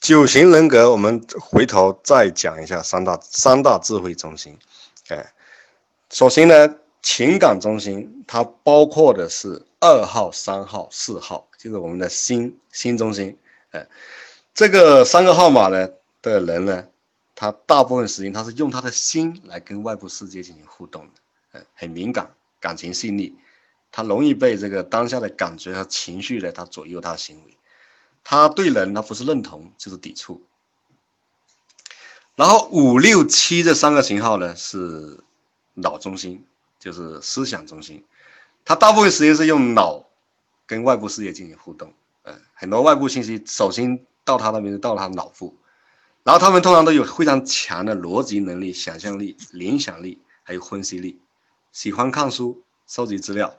九型人格，我们回头再讲一下三大三大智慧中心。哎，首先呢，情感中心它包括的是二号、三号、四号，就是我们的心心中心。哎，这个三个号码呢的人呢，他大部分时间他是用他的心来跟外部世界进行互动的。哎，很敏感，感情细腻，他容易被这个当下的感觉和情绪呢，他左右他行为。他对人他不是认同就是抵触。然后五六七这三个型号呢是脑中心，就是思想中心，他大部分时间是用脑跟外部世界进行互动，呃，很多外部信息首先到他那边就到他脑部，然后他们通常都有非常强的逻辑能力、想象力、联想力，还有分析力，喜欢看书、收集资料，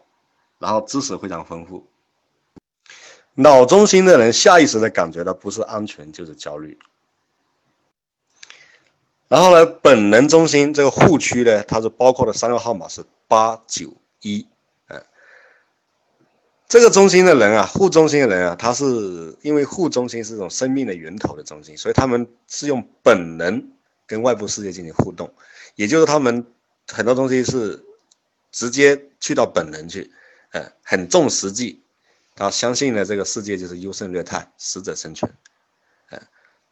然后知识非常丰富。脑中心的人下意识的感觉到不是安全就是焦虑。然后呢，本能中心这个护区呢，它是包括的三个号码是八九一，嗯，这个中心的人啊，护中心的人啊，他是因为护中心是一种生命的源头的中心，所以他们是用本能跟外部世界进行互动，也就是他们很多东西是直接去到本能去，嗯，很重实际。他相信呢，这个世界就是优胜劣汰，适者生存。嗯，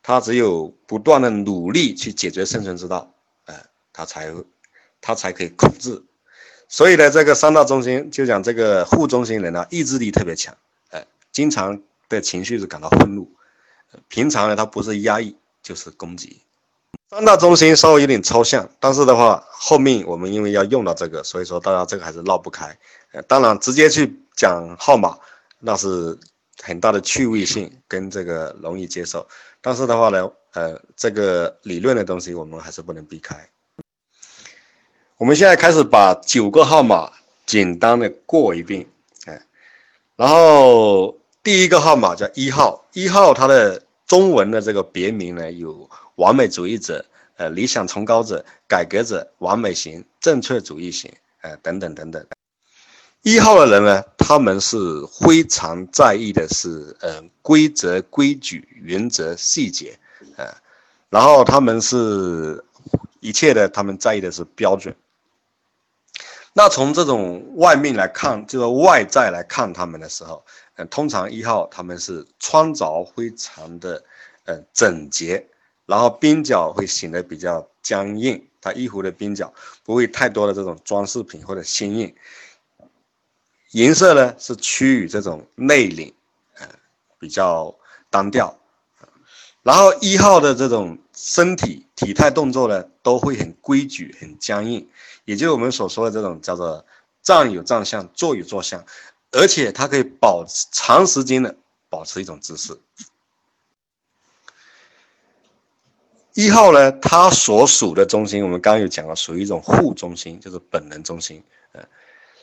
他只有不断的努力去解决生存之道，呃，他才他才可以控制。所以呢，这个三大中心就讲这个护中心人呢，意志力特别强，呃，经常的情绪是感到愤怒。平常呢，他不是压抑就是攻击。三大中心稍微有点抽象，但是的话，后面我们因为要用到这个，所以说大家这个还是绕不开。呃，当然直接去讲号码。那是很大的趣味性跟这个容易接受，但是的话呢，呃，这个理论的东西我们还是不能避开。我们现在开始把九个号码简单的过一遍，哎，然后第一个号码叫一号，一号它的中文的这个别名呢有完美主义者、呃理想崇高者、改革者、完美型、正确主义型，呃等等等等。一号的人呢，他们是非常在意的是，呃，规则、规矩、原则、细节，呃，然后他们是一切的，他们在意的是标准。那从这种外面来看，就是外在来看他们的时候，呃，通常一号他们是穿着非常的，呃，整洁，然后边角会显得比较僵硬，他衣服的边角不会太多的这种装饰品或者鲜艳。颜色呢是趋于这种内敛，呃，比较单调，然后一号的这种身体体态动作呢都会很规矩、很僵硬，也就是我们所说的这种叫做站有站相，坐有坐相，而且它可以保持长时间的保持一种姿势。一号呢，它所属的中心，我们刚刚有讲了，属于一种护中心，就是本能中心，呃，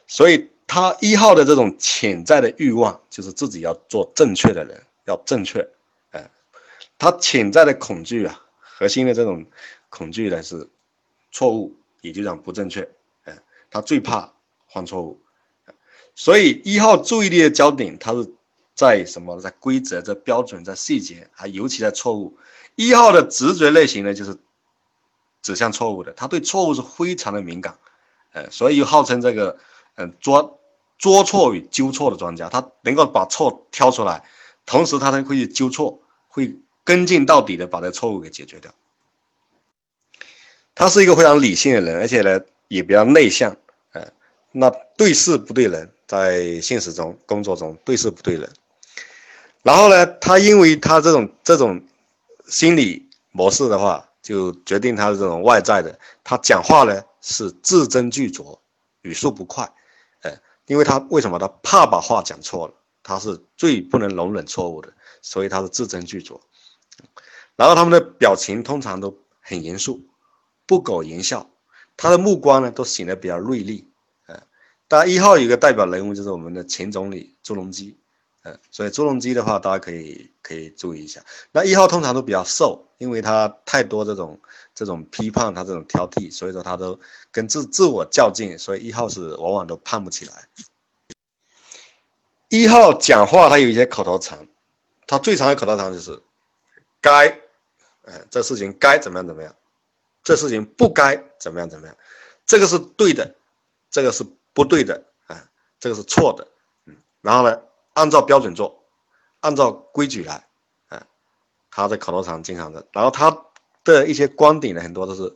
所以。他一号的这种潜在的欲望，就是自己要做正确的人，要正确，哎，他潜在的恐惧啊，核心的这种恐惧呢是错误，也就讲不正确，哎，他最怕犯错误，所以一号注意力的焦点，他是在什么？在规则、在标准、在细节，还尤其在错误。一号的直觉类型呢，就是指向错误的，他对错误是非常的敏感，呃，所以号称这个。嗯，捉捉错与纠错的专家，他能够把错挑出来，同时他还会去纠错，会跟进到底的把这错误给解决掉。他是一个非常理性的人，而且呢也比较内向，呃，那对事不对人，在现实中工作中对事不对人。然后呢，他因为他这种这种心理模式的话，就决定他的这种外在的，他讲话呢是字斟句酌，语速不快。因为他为什么他怕把话讲错了？他是最不能容忍错误的，所以他是字斟句酌。然后他们的表情通常都很严肃，不苟言笑。他的目光呢都显得比较锐利。呃，当然一号有一个代表人物就是我们的前总理朱镕基。所以朱镕基的话大家可以可以注意一下。那一号通常都比较瘦，因为他太多这种。这种批判，他这种挑剔，所以说他都跟自自我较劲，所以一号是往往都胖不起来。一号讲话他有一些口头禅，他最常的口头禅就是“该，呃，这事情该怎么样怎么样，这事情不该怎么样怎么样，这个是对的，这个是不对的啊，这个是错的，嗯，然后呢，按照标准做，按照规矩来，啊，他在口头禅经常的，然后他的一些观点呢，很多都是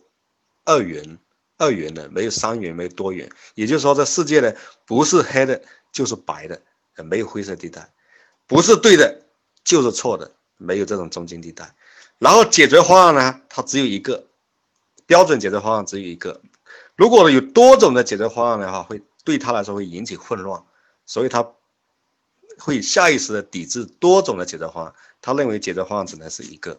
二元。二元的没有三元，没有多元，也就是说，这世界呢，不是黑的，就是白的，没有灰色地带，不是对的，就是错的，没有这种中间地带。然后解决方案呢，它只有一个标准解决方案，只有一个。如果有多种的解决方案的话，会对他来说会引起混乱，所以他会下意识的抵制多种的解决方案。他认为解决方案只能是一个。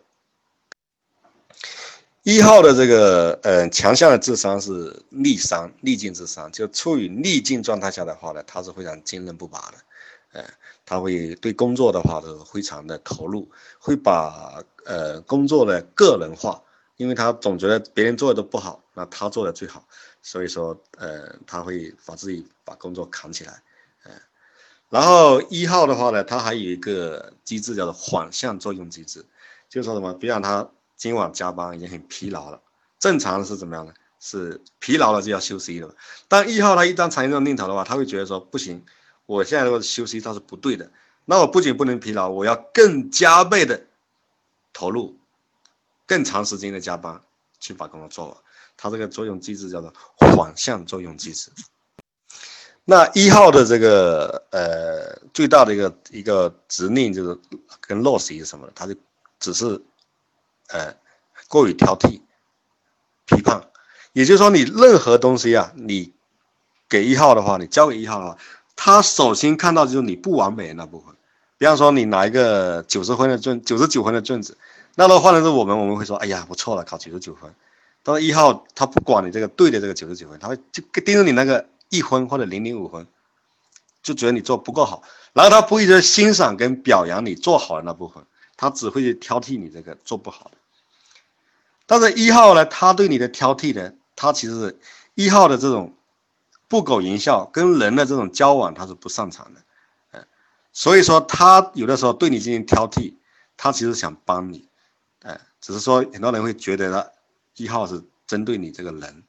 一号的这个呃强项的智商是逆商逆境智商，就处于逆境状态下的话呢，他是非常坚韧不拔的，呃，他会对工作的话都非常的投入，会把呃工作的个人化，因为他总觉得别人做的都不好，那他做的最好，所以说呃他会把自己把工作扛起来，呃，然后一号的话呢，他还有一个机制叫做反向作用机制，就是说什么，比方他。今晚加班已经很疲劳了，正常是怎么样的？是疲劳了就要休息了。但一号他一旦产生这种念头的话，他会觉得说不行，我现在如果休息他是不对的。那我不仅不能疲劳，我要更加倍的投入，更长时间的加班去把工作做完。他这个作用机制叫做反向作用机制。那一号的这个呃最大的一个一个执念就是跟落实是什么？他就只是。呃，过于挑剔、批判，也就是说，你任何东西啊，你给一号的话，你交给一号的话，他首先看到就是你不完美的那部分。比方说，你拿一个九十分的卷，九十九分的卷子，那都换成是我们，我们会说，哎呀，不错了，考九十九分。但是一号他不管你这个对的这个九十九分，他会就盯着你那个一分或者零点五分，就觉得你做不够好，然后他不会去欣赏跟表扬你做好的那部分，他只会去挑剔你这个做不好的。但是一号呢，他对你的挑剔呢，他其实是一号的这种不苟言笑，跟人的这种交往他是不擅长的，嗯，所以说他有的时候对你进行挑剔，他其实想帮你，哎，只是说很多人会觉得呢，一号是针对你这个人，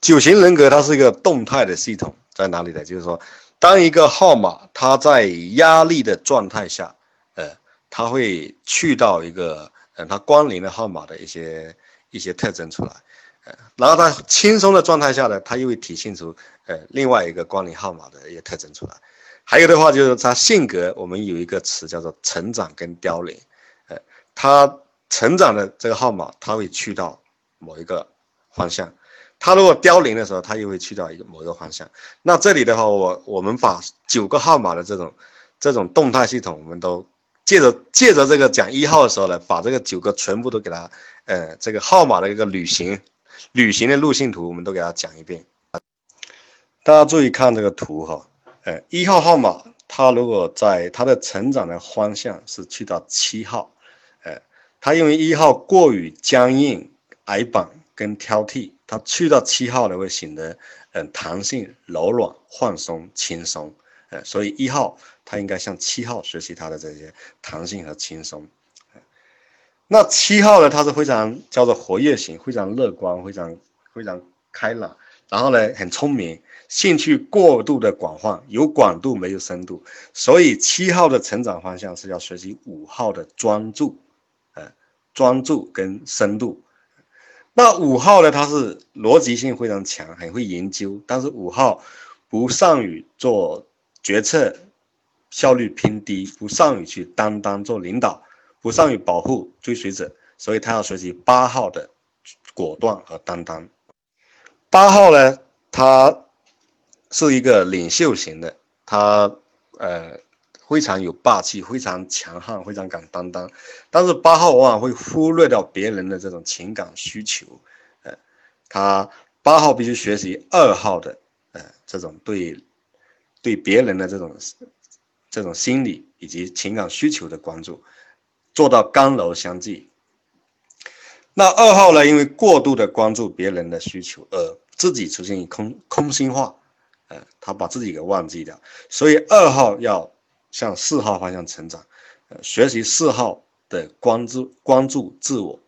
九型人格它是一个动态的系统，在哪里呢？就是说，当一个号码它在压力的状态下，呃，它会去到一个。嗯，它关联的号码的一些一些特征出来，呃，然后它轻松的状态下呢，它又会体现出呃另外一个关联号码的一些特征出来。还有的话就是它性格，我们有一个词叫做成长跟凋零，呃，它成长的这个号码，它会去到某一个方向；它如果凋零的时候，它又会去到一个某一个方向。那这里的话，我我们把九个号码的这种这种动态系统，我们都。借着借着这个讲一号的时候呢，把这个九个全部都给他，呃，这个号码的一个旅行，旅行的路线图，我们都给他讲一遍。大家注意看这个图哈，呃，一号号码，它如果在它的成长的方向是去到七号，呃，它因为一号过于僵硬、矮板跟挑剔，他去到七号呢会显得，嗯，弹性、柔软、放松、轻松。呃，所以一号他应该向七号学习他的这些弹性和轻松。那七号呢，他是非常叫做活跃型，非常乐观，非常非常开朗，然后呢很聪明，兴趣过度的广泛，有广度没有深度。所以七号的成长方向是要学习五号的专注，呃，专注跟深度。那五号呢，他是逻辑性非常强，很会研究，但是五号不善于做。决策效率偏低，不善于去担当做领导，不善于保护追随者，所以他要学习八号的果断和担当。八号呢，他是一个领袖型的，他呃非常有霸气，非常强悍，非常敢担当。但是八号往往会忽略掉别人的这种情感需求，呃，他八号必须学习二号的呃这种对。对别人的这种这种心理以及情感需求的关注，做到刚柔相济。那二号呢？因为过度的关注别人的需求，而自己出现空空心化，呃，他把自己给忘记掉。所以二号要向四号方向成长，呃，学习四号的关注关注自我。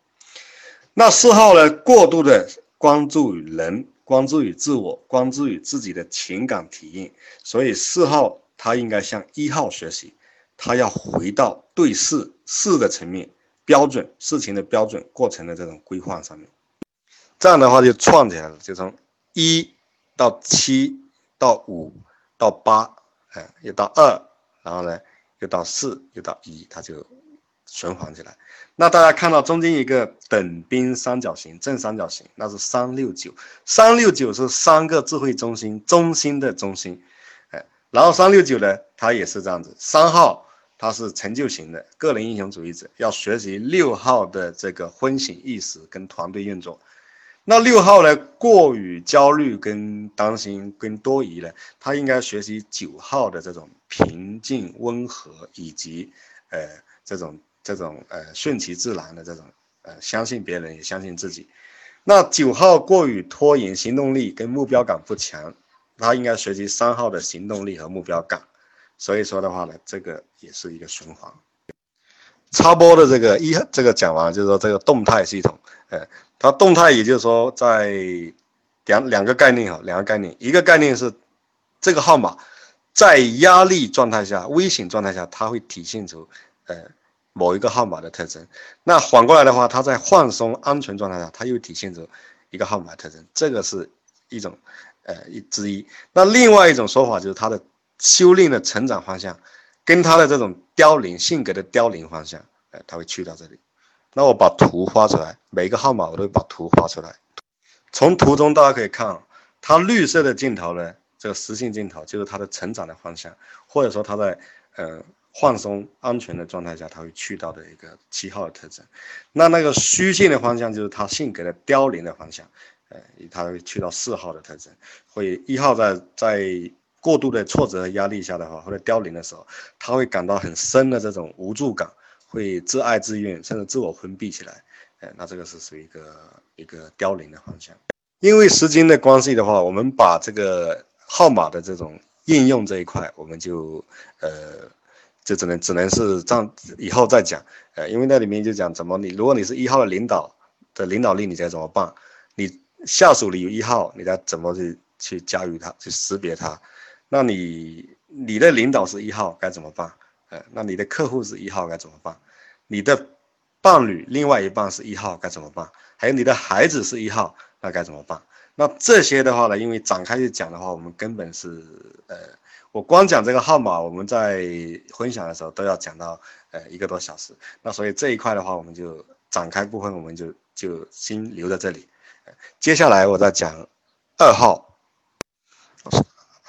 那四号呢，过度的关注于人，关注于自我，关注于自己的情感体验。所以四号他应该向一号学习，他要回到对事事的层面。标准事情的标准过程的这种规划上面，这样的话就串起来了，就从一到七到五到八，哎，又到二，然后呢又到四，又到一，它就循环起来。那大家看到中间一个等边三角形，正三角形，那是三六九，三六九是三个智慧中心中心的中心，哎，然后三六九呢，它也是这样子，三号。他是成就型的个人英雄主义者，要学习六号的这个昏醒意识跟团队运作。那六号呢，过于焦虑跟担心跟多疑呢，他应该学习九号的这种平静温和以及呃这种这种呃顺其自然的这种呃相信别人也相信自己。那九号过于拖延，行动力跟目标感不强，他应该学习三号的行动力和目标感。所以说的话呢，这个也是一个循环。插播的这个一这个讲完，就是说这个动态系统，呃，它动态也就是说在两两个概念哈，两个概念，一个概念是这个号码在压力状态下、危险状态下，它会体现出呃某一个号码的特征。那反过来的话，它在放松、安全状态下，它又体现出一个号码特征。这个是一种呃一之一。那另外一种说法就是它的。修炼的成长方向，跟他的这种凋零性格的凋零方向，哎，他会去到这里。那我把图画出来，每个号码我都把图画出来。从图中大家可以看，它绿色的镜头呢，这个实性镜头就是它的成长的方向，或者说它在呃放松安全的状态下，它会去到的一个七号的特征。那那个虚线的方向就是它性格的凋零的方向，呃，它会去到四号的特征。会一号在在。过度的挫折和压力下的话，或者凋零的时候，他会感到很深的这种无助感，会自爱自怨，甚至自我封闭起来。哎，那这个是属于一个一个凋零的方向。因为时间的关系的话，我们把这个号码的这种应用这一块，我们就呃，就只能只能是这样，以后再讲。呃，因为那里面就讲怎么你，如果你是一号的领导的领导力，你该怎么办？你下属里有一号，你该怎么去去驾驭它，去识别它？那你你的领导是一号该怎么办？呃，那你的客户是一号该怎么办？你的伴侣另外一半是一号该怎么办？还有你的孩子是一号，那该怎么办？那这些的话呢，因为展开去讲的话，我们根本是呃，我光讲这个号码，我们在分享的时候都要讲到呃一个多小时。那所以这一块的话，我们就展开部分，我们就就先留在这里。接下来我再讲二号。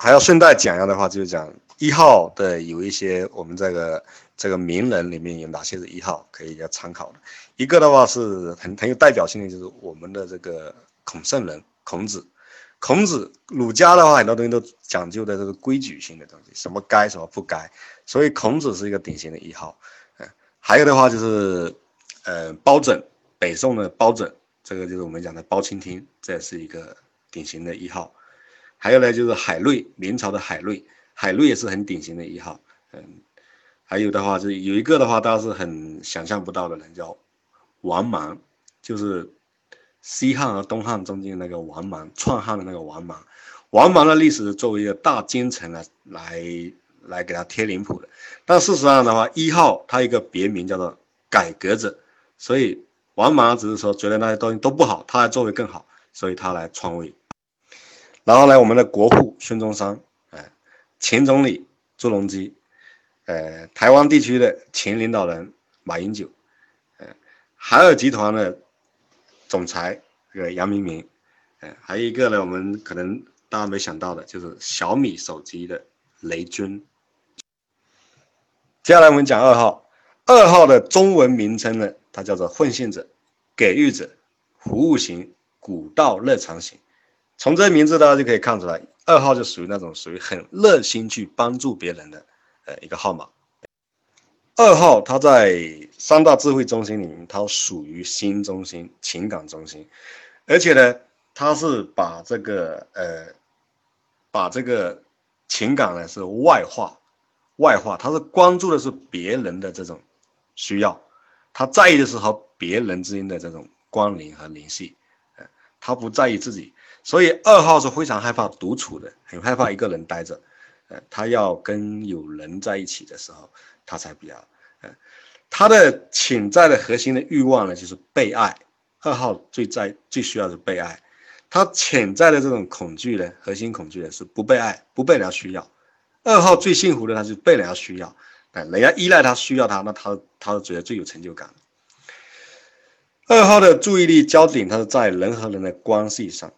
还要顺带讲一下的话，就是讲一号的有一些我们这个这个名人里面有哪些是一号可以要参考的。一个的话是很很有代表性的，就是我们的这个孔圣人孔子。孔子儒家的话，很多东西都讲究的这个规矩性的东西，什么该什么不该，所以孔子是一个典型的一号。嗯，还有的话就是呃包拯，北宋的包拯，这个就是我们讲的包青天，这也是一个典型的一号。还有呢，就是海瑞，明朝的海瑞，海瑞也是很典型的一号。嗯，还有的话是有一个的话，大家是很想象不到的人，叫王莽，就是西汉和东汉中间那个王莽，篡汉的那个王莽。王莽的历史作为一个大奸臣来来来给他贴脸谱的。但事实上的话，一号他一个别名叫做改革者，所以王莽只是说觉得那些东西都不好，他来作为更好，所以他来篡位。然后呢，我们的国父孙中山，哎，前总理朱镕基，呃，台湾地区的前领导人马英九，呃，海尔集团的总裁这个杨明明，呃，还有一个呢，我们可能大家没想到的，就是小米手机的雷军。接下来我们讲二号，二号的中文名称呢，它叫做奉献者、给予者、服务型、古道热肠型。从这名字大家就可以看出来，二号就属于那种属于很热心去帮助别人的，呃，一个号码。二号它在三大智慧中心里面，它属于心中心、情感中心，而且呢，它是把这个呃，把这个情感呢是外化，外化，它是关注的是别人的这种需要，他在意的是和别人之间的这种关联和联系，呃，他不在意自己，所以二号是非常害怕独处的，很害怕一个人待着，呃，他要跟有人在一起的时候，他才比较，呃，他的潜在的核心的欲望呢，就是被爱。二号最在最需要的是被爱，他潜在的这种恐惧呢，核心恐惧的是不被爱，不被人家需要。二号最幸福的，他是被人家需要，哎，人家依赖他，需要他，那他他觉得最有成就感。二号的注意力焦点，他是在人和人的关系上，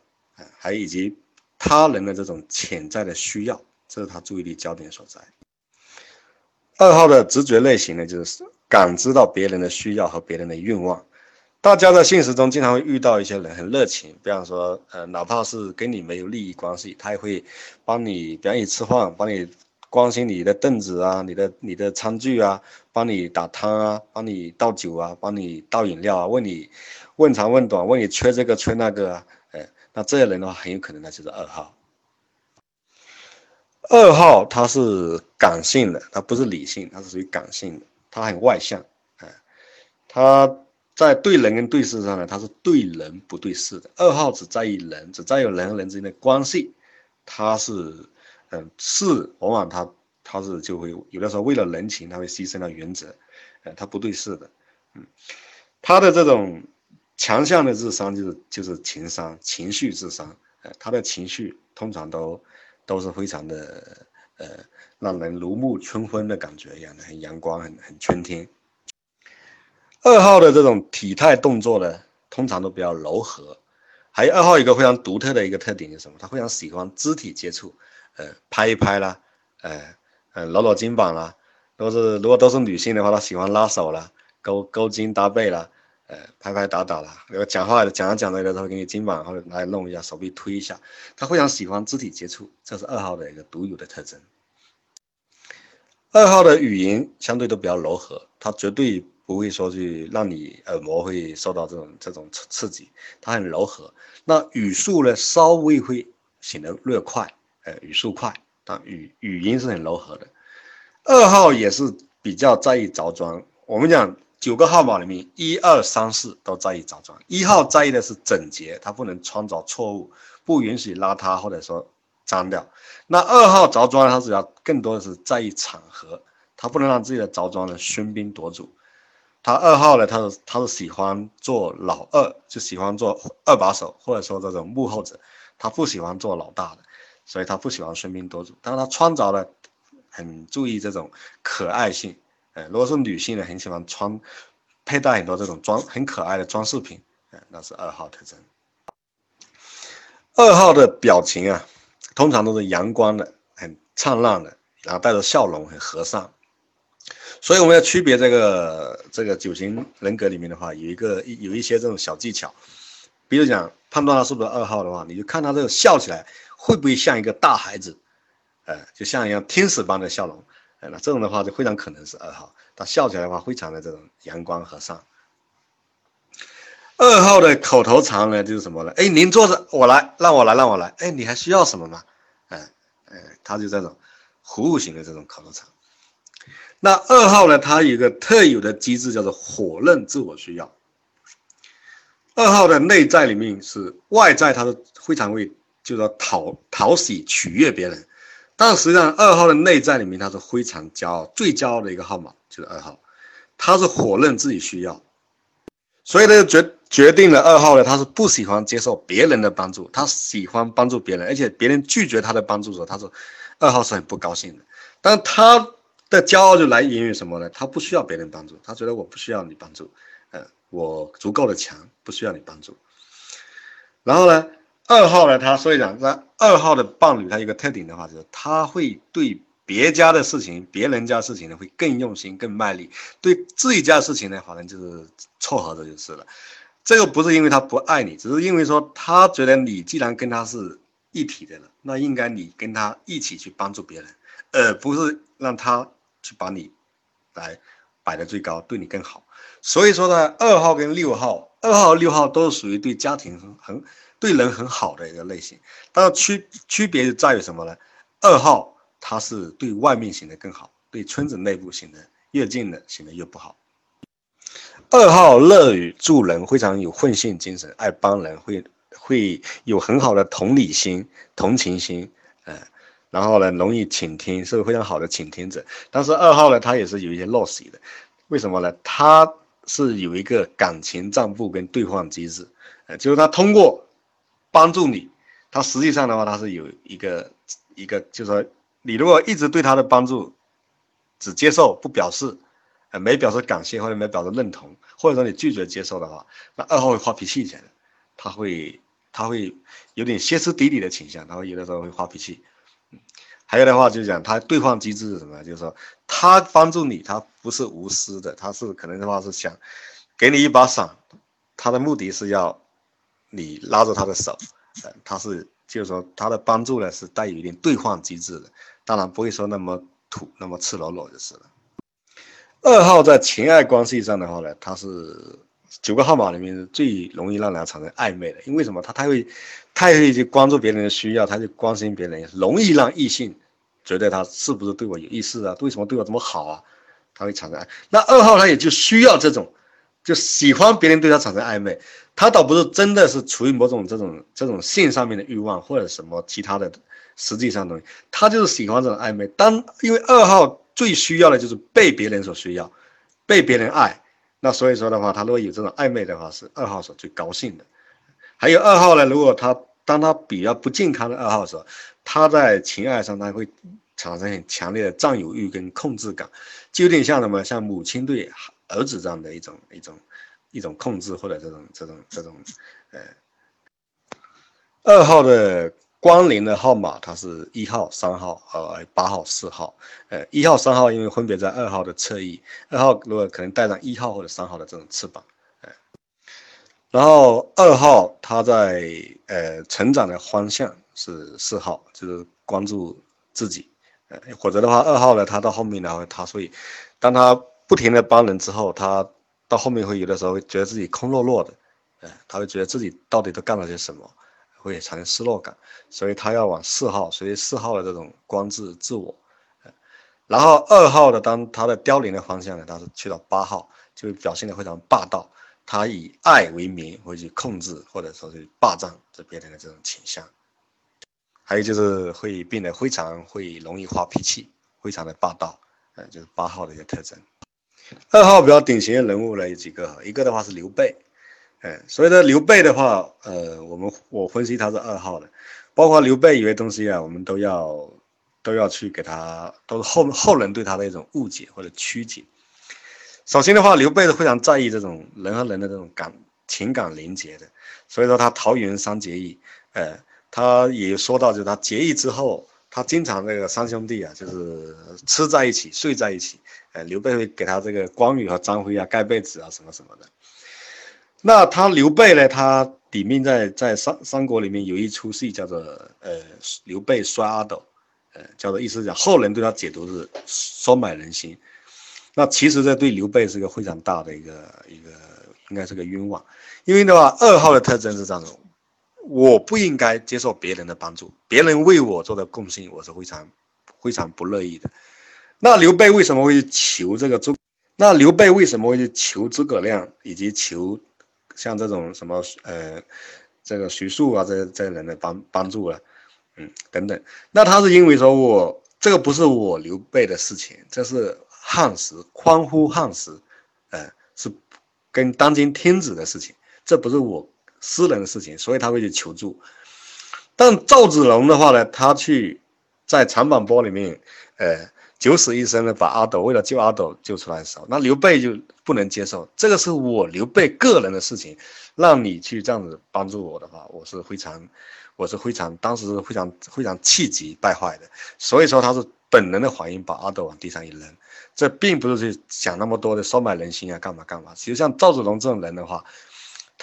还以及他人的这种潜在的需要，这是他注意力焦点所在。二号的直觉类型呢，就是感知到别人的需要和别人的愿望。大家在现实中经常会遇到一些人很热情，比方说，呃，哪怕是跟你没有利益关系，他也会帮你，比方你吃饭，帮你关心你的凳子啊，你的你的餐具啊，帮你打汤啊，帮你倒酒啊，帮你倒饮料啊，问你问长问短，问你缺这个缺那个啊，那这些人的话，很有可能他就是二号。二号他是感性的，他不是理性，他是属于感性的，他很外向，哎，他。在对人跟对事上呢，他是对人不对事的。二号只在意人，只在意人和人之间的关系。他是，嗯，事往往他他是就会有的时候为了人情，他会牺牲了原则，呃，他不对事的。嗯，他的这种强项的智商就是就是情商，情绪智商。呃，他的情绪通常都都是非常的，呃，让人如沐春风的感觉一样的，很阳光，很很春天。二号的这种体态动作呢，通常都比较柔和。还有二号一个非常独特的一个特点是什么？他非常喜欢肢体接触，呃，拍一拍啦，呃，呃，搂搂肩膀啦。都是如果都是女性的话，她喜欢拉手啦，勾勾肩搭背啦，呃，拍拍打打啦。如果讲话讲着讲着的时候，给你肩膀或者来弄一下，手臂推一下。他非常喜欢肢体接触，这是二号的一个独有的特征。二号的语言相对都比较柔和，他绝对。不会说去让你耳膜会受到这种这种刺刺激，它很柔和。那语速呢，稍微会显得略快，呃，语速快，但语语音是很柔和的。二号也是比较在意着装。我们讲九个号码里面，一二三四都在意着装。一号在意的是整洁，他不能穿着错误，不允许邋遢或者说脏掉。那二号着装，他主要更多的是在意场合，他不能让自己的着装呢喧宾夺主。他二号呢，他是他是喜欢做老二，就喜欢做二把手，或者说这种幕后者，他不喜欢做老大的，所以他不喜欢喧宾夺主。但是他穿着呢，很注意这种可爱性，呃，如果是女性呢，很喜欢穿佩戴很多这种装很可爱的装饰品，呃，那是二号特征。二号的表情啊，通常都是阳光的，很灿烂的，然后带着笑容，很和善。所以我们要区别这个这个九型人格里面的话，有一个有一些这种小技巧，比如讲判断他是不是二号的话，你就看他这个笑起来会不会像一个大孩子，呃，就像一样天使般的笑容，那这种的话就非常可能是二号。他笑起来的话，非常的这种阳光和善。二号的口头禅呢，就是什么呢？哎，您坐着，我来，让我来，让我来。哎，你还需要什么吗？哎，哎，他就这种服务型的这种口头禅。那二号呢？它有一个特有的机制，叫做火认自我需要。二号的内在里面是外在，他是非常会，就说讨讨喜取悦别人。但实际上，二号的内在里面，他是非常骄傲，最骄傲的一个号码就是二号，他是火认自己需要，所以呢，决决定了二号呢，他是不喜欢接受别人的帮助，他喜欢帮助别人，而且别人拒绝他的帮助的时候，他说二号是很不高兴的，但他。的骄傲就来源于什么呢？他不需要别人帮助，他觉得我不需要你帮助，呃，我足够的强，不需要你帮助。然后呢，二号呢，他所以讲，那二号的伴侣他一个特点的话，就是他会对别家的事情、别人家事情呢，会更用心、更卖力；对自己家的事情呢，反正就是凑合着就是了。这个不是因为他不爱你，只是因为说他觉得你既然跟他是一体的了，那应该你跟他一起去帮助别人，而不是让他。去把你来摆的最高，对你更好。所以说呢，二号跟六号，二号六号都是属于对家庭很很对人很好的一个类型。但是区区别就在于什么呢？二号他是对外面显得更好，对村子内部显得越近的显得越不好。二号乐于助人，非常有奉献精神，爱帮人，会会有很好的同理心、同情心，呃，然后呢，容易倾听，是个非常好的倾听者。但是二号呢，他也是有一些弱势的，为什么呢？他是有一个感情账簿跟兑换机制，呃，就是他通过帮助你，他实际上的话，他是有一个一个，就是说，你如果一直对他的帮助只接受不表示。呃，没表示感谢或者没表示认同，或者说你拒绝接受的话，那二号会发脾气起来的，他会他会有点歇斯底里的倾向，他会有的时候会发脾气。还有的话就是讲他兑换机制是什么？就是说他帮助你，他不是无私的，他是可能的话是想给你一把伞，他的目的是要你拉着他的手，呃，他是就是说他的帮助呢是带有一定兑换机制的，当然不会说那么土那么赤裸裸就是了。二号在情爱关系上的话呢，他是九个号码里面最容易让人产生暧昧的，因为什么？他太会，太会去关注别人的需要，他就关心别人，容易让异性觉得他是不是对我有意思啊？为什么对我这么好啊？他会产生爱。那二号他也就需要这种，就喜欢别人对他产生暧昧，他倒不是真的是处于某种这种这种性上面的欲望或者什么其他的实际上东西，他就是喜欢这种暧昧。当因为二号。最需要的就是被别人所需要，被别人爱。那所以说的话，他如果有这种暧昧的话，是二号所最高兴的。还有二号呢，如果他当他比较不健康的二号时候，他在情爱上他会产生很强烈的占有欲跟控制感，就有点像什么，像母亲对儿子这样的一种一种一种控制或者这种这种这种呃二号的。光临的号码，它是一号、三号和八号、四号。呃，一号、三号因为分别在二号的侧翼，二号如果可能带上一号或者三号的这种翅膀，呃，然后二号它在呃成长的方向是四号，就是关注自己，呃，否则的话，二号呢，他到后面呢，他所以当他不停的帮人之后，他到后面会有的时候会觉得自己空落落的，呃，他会觉得自己到底都干了些什么。会产生失落感，所以他要往四号，所以四号的这种光自自我，然后二号的当他的凋零的方向呢，他是去到八号，就表现的非常霸道，他以爱为名会去控制或者说是霸占这别人的这种倾向，还有就是会变得非常会容易发脾气，非常的霸道，呃，就是八号的一个特征。二号比较典型的人物呢有几个，一个的话是刘备。哎，所以呢，刘备的话，呃，我们我分析他是二号的，包括刘备有些东西啊，我们都要都要去给他，都是后后人对他的一种误解或者曲解。首先的话，刘备是非常在意这种人和人的这种感情感连接的，所以说他桃园三结义，呃，他也说到，就是他结义之后，他经常那个三兄弟啊，就是吃在一起，睡在一起，呃，刘备会给他这个关羽和张飞啊盖被子啊什么什么的。那他刘备呢？他底命在在三三国里面有一出戏叫做呃刘备摔阿斗，呃叫做意思讲后人对他解读是收买人心。那其实这对刘备是个非常大的一个一个应该是个冤枉，因为的话二号的特征是这样的，我不应该接受别人的帮助，别人为我做的贡献我是非常非常不乐意的。那刘备为什么会去求这个诸？那刘备为什么会去求诸葛亮以及求？像这种什么呃，这个徐庶啊，这这人的帮帮助了，嗯，等等。那他是因为说我这个不是我刘备的事情，这是汉时匡乎汉时，呃，是跟当今天子的事情，这不是我私人的事情，所以他会去求助。但赵子龙的话呢，他去在长坂坡里面，呃。九死一生的把阿斗为了救阿斗救出来的时候，那刘备就不能接受，这个是我刘备个人的事情，让你去这样子帮助我的话，我是非常，我是非常当时非常非常气急败坏的，所以说他是本能的反应，把阿斗往地上一扔，这并不是去想那么多的收买人心啊，干嘛干嘛。其实像赵子龙这种人的话，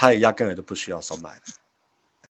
他也压根儿都不需要售卖的。